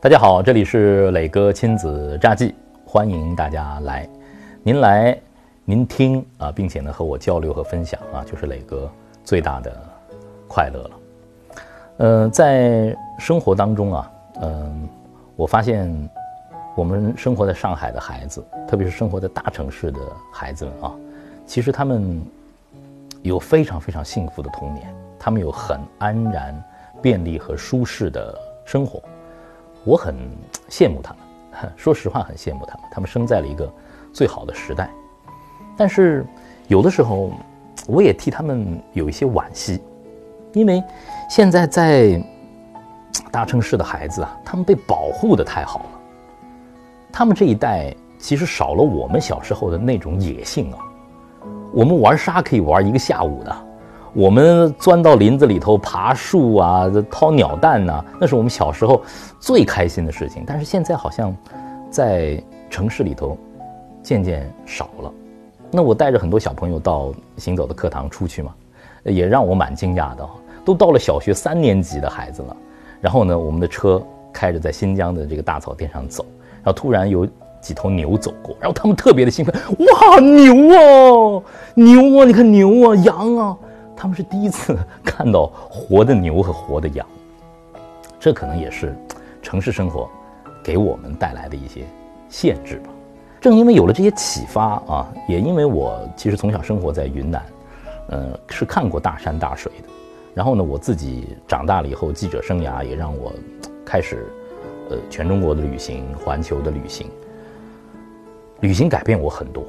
大家好，这里是磊哥亲子札记，欢迎大家来。您来，您听啊，并且呢和我交流和分享啊，就是磊哥最大的快乐了。呃，在生活当中啊，嗯，我发现我们生活在上海的孩子，特别是生活在大城市的孩子们啊，其实他们有非常非常幸福的童年，他们有很安然、便利和舒适的生活，我很羡慕他们。说实话，很羡慕他们，他们生在了一个最好的时代。但是有的时候，我也替他们有一些惋惜，因为现在在大城市的孩子啊，他们被保护的太好了，他们这一代其实少了我们小时候的那种野性啊。我们玩沙可以玩一个下午的，我们钻到林子里头爬树啊，掏鸟蛋呐，那是我们小时候最开心的事情。但是现在好像在城市里头渐渐少了。那我带着很多小朋友到行走的课堂出去嘛，也让我蛮惊讶的。都到了小学三年级的孩子了，然后呢，我们的车开着在新疆的这个大草甸上走，然后突然有几头牛走过，然后他们特别的兴奋，哇，牛啊，牛啊，你看牛啊，羊啊，他们是第一次看到活的牛和活的羊，这可能也是城市生活给我们带来的一些限制吧。正因为有了这些启发啊，也因为我其实从小生活在云南，呃，是看过大山大水的。然后呢，我自己长大了以后，记者生涯也让我开始，呃，全中国的旅行，环球的旅行。旅行改变我很多，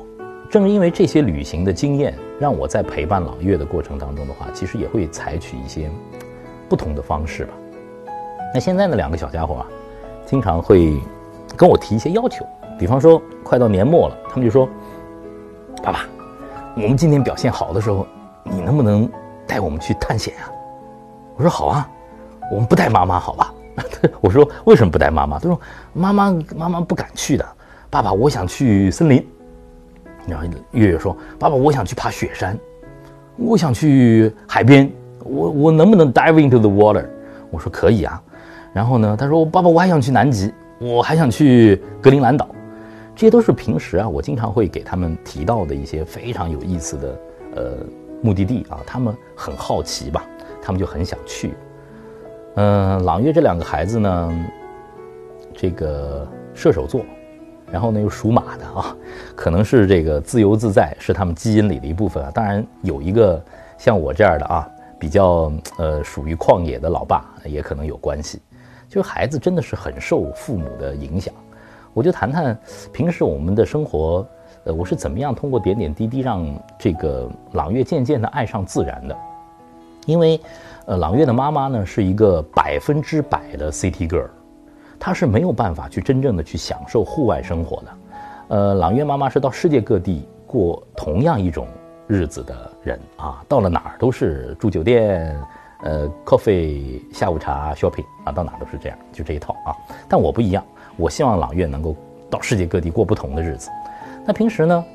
正因为这些旅行的经验，让我在陪伴朗月的过程当中的话，其实也会采取一些不同的方式吧。那现在呢，两个小家伙啊，经常会跟我提一些要求，比方说快到年末了，他们就说：“爸爸，我们今天表现好的时候，你能不能带我们去探险啊？”我说好啊，我们不带妈妈好吧？我说为什么不带妈妈？他说妈妈妈妈不敢去的。爸爸，我想去森林。然后月月说：“爸爸，我想去爬雪山，我想去海边。我我能不能 dive into the water？” 我说可以啊。然后呢，他说：“爸爸，我还想去南极，我还想去格陵兰岛。”这些都是平时啊，我经常会给他们提到的一些非常有意思的呃目的地啊，他们很好奇吧。他们就很想去，嗯，朗月这两个孩子呢，这个射手座，然后呢又属马的啊，可能是这个自由自在是他们基因里的一部分啊。当然有一个像我这样的啊，比较呃属于旷野的老爸也可能有关系。就是孩子真的是很受父母的影响。我就谈谈平时我们的生活，呃，我是怎么样通过点点滴滴让这个朗月渐渐的爱上自然的。因为，呃，朗月的妈妈呢是一个百分之百的 City Girl，他是没有办法去真正的去享受户外生活的。呃，朗月妈妈是到世界各地过同样一种日子的人啊，到了哪儿都是住酒店，呃，coffee 下午茶 shopping 啊，到哪都是这样，就这一套啊。但我不一样，我希望朗月能够到世界各地过不同的日子。那平时呢，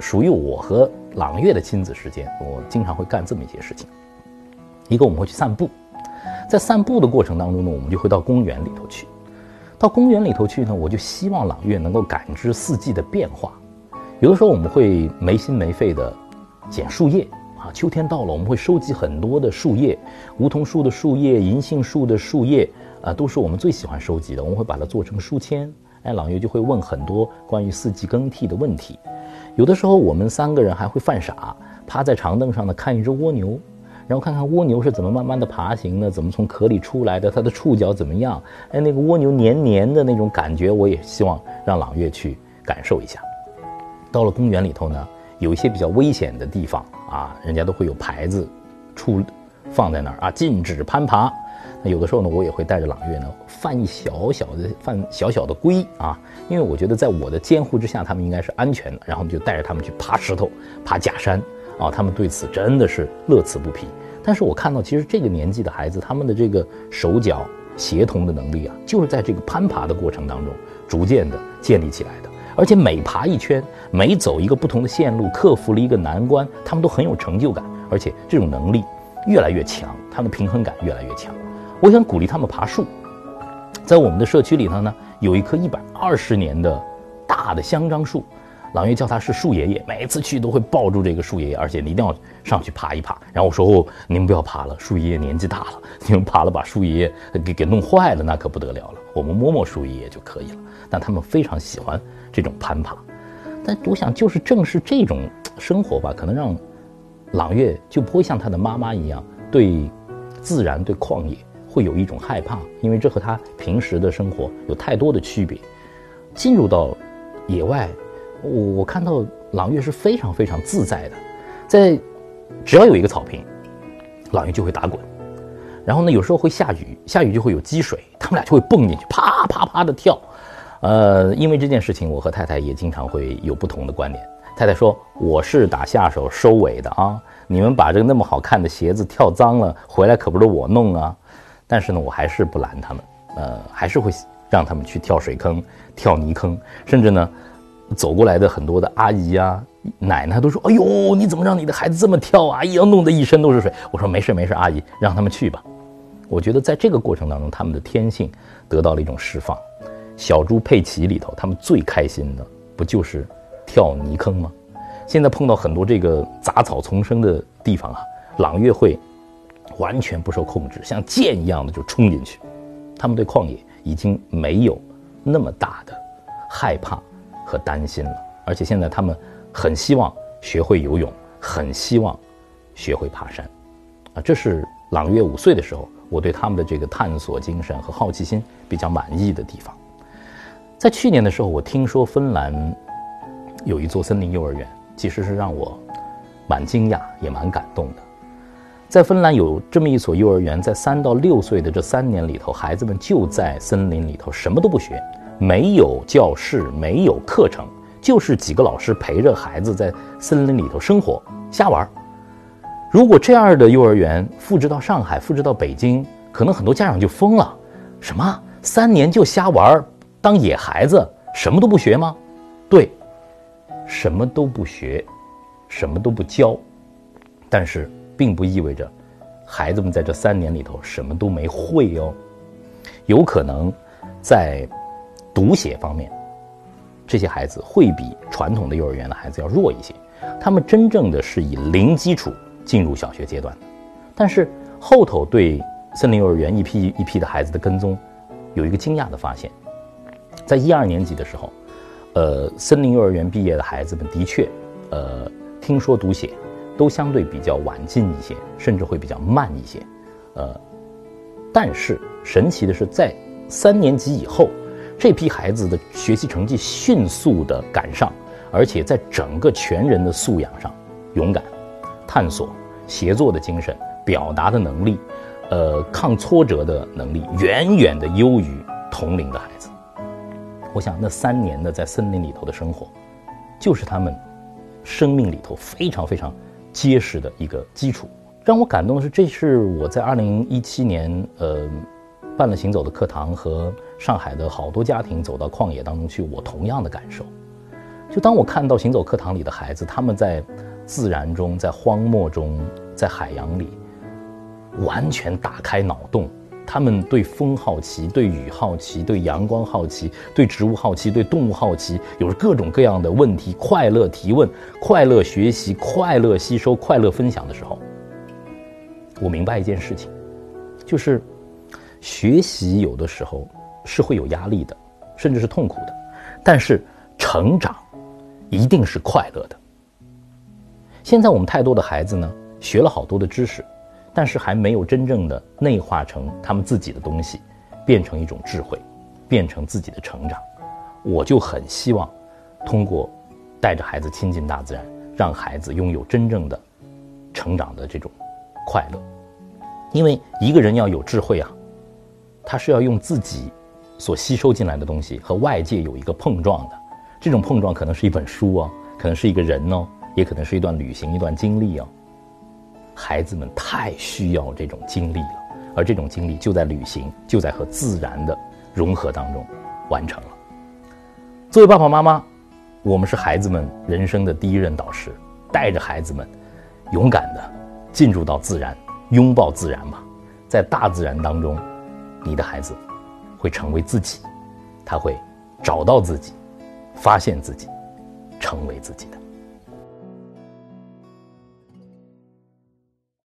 属于我和朗月的亲子时间，我经常会干这么一些事情。一个我们会去散步，在散步的过程当中呢，我们就会到公园里头去。到公园里头去呢，我就希望朗月能够感知四季的变化。有的时候我们会没心没肺的捡树叶啊，秋天到了，我们会收集很多的树叶，梧桐树的树叶、银杏树的树叶啊，都是我们最喜欢收集的。我们会把它做成书签。哎，朗月就会问很多关于四季更替的问题。有的时候我们三个人还会犯傻，趴在长凳上呢看一只蜗牛。然后看看蜗牛是怎么慢慢的爬行的，怎么从壳里出来的，它的触角怎么样？哎，那个蜗牛黏黏的那种感觉，我也希望让朗月去感受一下。到了公园里头呢，有一些比较危险的地方啊，人家都会有牌子出放在那儿啊，禁止攀爬。那有的时候呢，我也会带着朗月呢，犯一小小的犯小小的规啊，因为我觉得在我的监护之下，他们应该是安全的。然后就带着他们去爬石头，爬假山。啊，他们对此真的是乐此不疲。但是我看到，其实这个年纪的孩子，他们的这个手脚协同的能力啊，就是在这个攀爬的过程当中逐渐的建立起来的。而且每爬一圈，每走一个不同的线路，克服了一个难关，他们都很有成就感。而且这种能力越来越强，他们的平衡感越来越强。我想鼓励他们爬树，在我们的社区里头呢，有一棵一百二十年的大的香樟树。朗月叫他是树爷爷，每次去都会抱住这个树爷爷，而且你一定要上去爬一爬。然后我说：“哦，你们不要爬了，树爷爷年纪大了，你们爬了把树爷爷给给弄坏了，那可不得了了。我们摸摸树爷爷就可以了。”但他们非常喜欢这种攀爬。但我想，就是正是这种生活吧，可能让朗月就不会像他的妈妈一样对自然、对旷野会有一种害怕，因为这和他平时的生活有太多的区别。进入到野外。我我看到朗月是非常非常自在的，在只要有一个草坪，朗月就会打滚，然后呢，有时候会下雨，下雨就会有积水，他们俩就会蹦进去，啪啪啪的跳。呃，因为这件事情，我和太太也经常会有不同的观点。太太说：“我是打下手收尾的啊，你们把这个那么好看的鞋子跳脏了，回来可不是我弄啊。”但是呢，我还是不拦他们，呃，还是会让他们去跳水坑、跳泥坑，甚至呢。走过来的很多的阿姨啊、奶奶都说：“哎呦，你怎么让你的孩子这么跳啊？哎呀，弄得一身都是水。”我说：“没事没事，阿姨，让他们去吧。”我觉得在这个过程当中，他们的天性得到了一种释放。小猪佩奇里头，他们最开心的不就是跳泥坑吗？现在碰到很多这个杂草丛生的地方啊，朗月会完全不受控制，像箭一样的就冲进去。他们对旷野已经没有那么大的害怕。和担心了，而且现在他们很希望学会游泳，很希望学会爬山，啊，这是朗月五岁的时候，我对他们的这个探索精神和好奇心比较满意的地方。在去年的时候，我听说芬兰有一座森林幼儿园，其实是让我蛮惊讶也蛮感动的。在芬兰有这么一所幼儿园，在三到六岁的这三年里头，孩子们就在森林里头什么都不学。没有教室，没有课程，就是几个老师陪着孩子在森林里头生活瞎玩。如果这样的幼儿园复制到上海，复制到北京，可能很多家长就疯了。什么三年就瞎玩，当野孩子，什么都不学吗？对，什么都不学，什么都不教。但是并不意味着孩子们在这三年里头什么都没会哦。有可能在。读写方面，这些孩子会比传统的幼儿园的孩子要弱一些。他们真正的是以零基础进入小学阶段。但是后头对森林幼儿园一批一批的孩子的跟踪，有一个惊讶的发现，在一二年级的时候，呃，森林幼儿园毕业的孩子们的确，呃，听说读写都相对比较晚进一些，甚至会比较慢一些，呃，但是神奇的是，在三年级以后。这批孩子的学习成绩迅速的赶上，而且在整个全人的素养上，勇敢、探索、协作的精神、表达的能力，呃，抗挫折的能力，远远的优于同龄的孩子。我想，那三年的在森林里头的生活，就是他们生命里头非常非常结实的一个基础。让我感动的是，这是我在二零一七年，呃。办了行走的课堂和上海的好多家庭走到旷野当中去，我同样的感受。就当我看到行走课堂里的孩子，他们在自然中、在荒漠中、在海洋里，完全打开脑洞。他们对风好奇，对雨好奇，对阳光好奇，对植物好奇，对动物好奇，有着各种各样的问题，快乐提问，快乐学习，快乐吸收，快乐分享的时候，我明白一件事情，就是。学习有的时候是会有压力的，甚至是痛苦的，但是成长一定是快乐的。现在我们太多的孩子呢，学了好多的知识，但是还没有真正的内化成他们自己的东西，变成一种智慧，变成自己的成长。我就很希望通过带着孩子亲近大自然，让孩子拥有真正的成长的这种快乐。因为一个人要有智慧啊。他是要用自己所吸收进来的东西和外界有一个碰撞的，这种碰撞可能是一本书哦，可能是一个人哦，也可能是一段旅行、一段经历哦。孩子们太需要这种经历了，而这种经历就在旅行，就在和自然的融合当中完成了。作为爸爸妈妈，我们是孩子们人生的第一任导师，带着孩子们勇敢的进入到自然，拥抱自然吧，在大自然当中。你的孩子会成为自己，他会找到自己，发现自己，成为自己的。